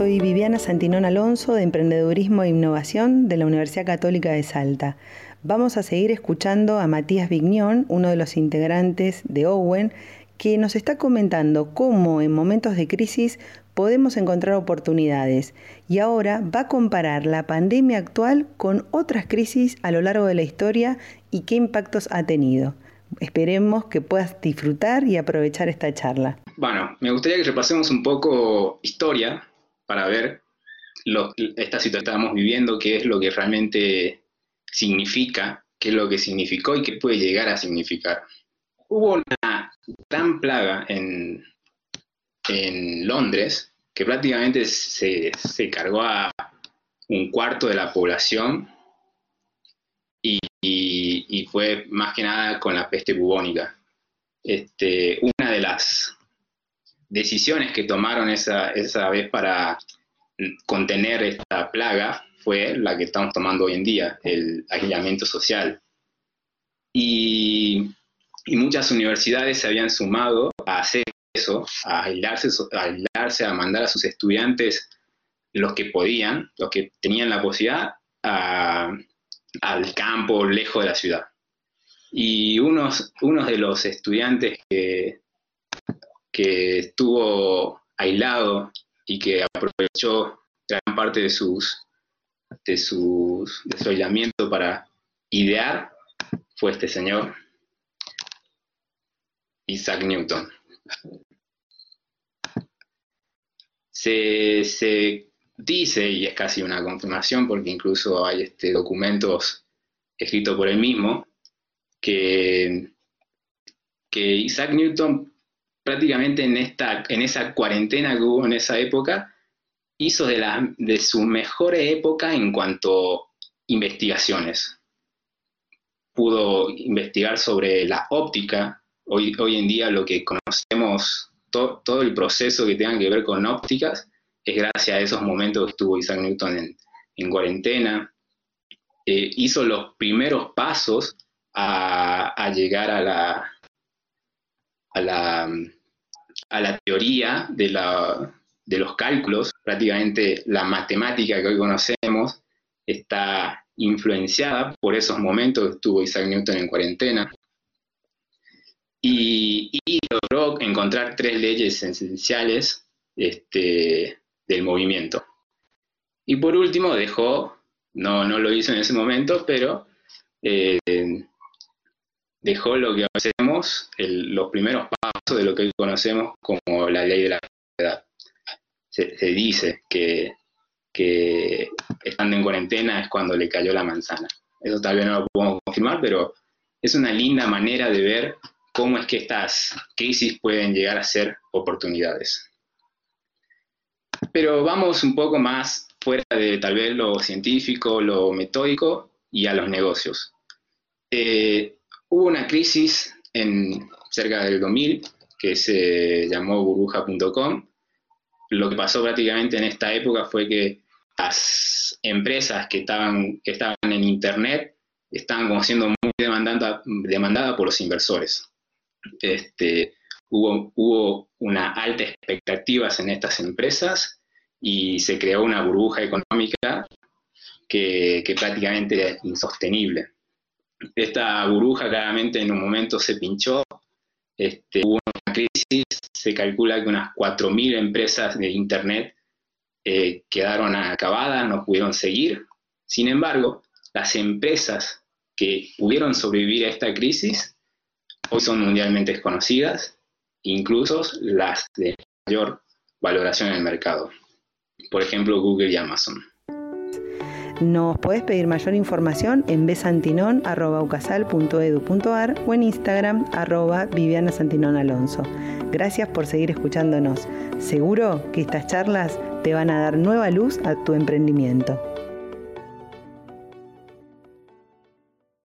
soy Viviana Santinón Alonso de Emprendedurismo e Innovación de la Universidad Católica de Salta. Vamos a seguir escuchando a Matías Vignión, uno de los integrantes de Owen, que nos está comentando cómo en momentos de crisis podemos encontrar oportunidades y ahora va a comparar la pandemia actual con otras crisis a lo largo de la historia y qué impactos ha tenido. Esperemos que puedas disfrutar y aprovechar esta charla. Bueno, me gustaría que repasemos un poco historia para ver esta situación que estamos viviendo, qué es lo que realmente significa, qué es lo que significó y qué puede llegar a significar. Hubo una gran plaga en, en Londres que prácticamente se, se cargó a un cuarto de la población y, fue más que nada con la peste bubónica. Este, una de las decisiones que tomaron esa, esa vez para contener esta plaga fue la que estamos tomando hoy en día, el aislamiento social. Y, muchas universidades se habían sumado a hacer eso, a aislarse, a a mandar a sus estudiantes los que podían, los que tenían la posibilidad, al campo, lejos de la ciudad. Y unos, unos de los estudiantes que, que estuvo aislado y que aprovechó gran parte de sus de, sus, su aislamiento para idear fue este señor Isaac Newton. Se, se dice, y es casi una confirmación porque incluso hay este, documentos escritos por él mismo, que, que Isaac Newton prácticamente en, esta, en esa cuarentena que hubo en esa época, hizo de, la, de su mejor época en cuanto a investigaciones. Pudo investigar sobre la óptica, hoy, hoy en día lo que conocemos, todo el proceso que tenga que ver con ópticas, es gracias a esos momentos que estuvo Isaac Newton en, cuarentena. Eh, hizo los primeros pasos a, llegar a la, a la, a la teoría de, la, de los cálculos. Prácticamente la matemática que hoy conocemos está influenciada por esos momentos que estuvo Isaac Newton en cuarentena. Y, logró encontrar tres leyes esenciales este, del movimiento. Y por último dejó, no, no lo hizo en ese momento, pero eh, dejó lo que hacemos, los primeros pasos de lo que conocemos como la ley de la gravedad. Se, dice que, que estando en cuarentena es cuando le cayó la manzana. Eso tal vez no lo podemos confirmar, pero es una linda manera de ver cómo es que estas crisis pueden llegar a ser oportunidades. Pero vamos un poco más fuera de tal vez lo científico, lo metódico y a los negocios. Eh, hubo una crisis en cerca del 2000 que se llamó burbuja.com. Lo que pasó prácticamente en esta época fue que las empresas que estaban, que estaban en Internet estaban como siendo muy demandadas por los inversores. Este, hubo, hubo una alta expectativas en estas empresas y se creó una burbuja económica que, prácticamente era insostenible. Esta burbuja claramente en un momento se pinchó, este, hubo se calcula que unas 4.000 empresas de Internet eh, quedaron acabadas, no pudieron seguir. Sin embargo, las empresas que pudieron sobrevivir a esta crisis hoy son mundialmente desconocidas incluso las de mayor valoración en el mercado. Por ejemplo, Google y Amazon. Nos podés pedir mayor información en besantinon.ucasal.edu.ar o en Instagram arroba Santinón Alonso. Gracias por seguir escuchándonos. Seguro que estas charlas te van a dar nueva luz a tu emprendimiento.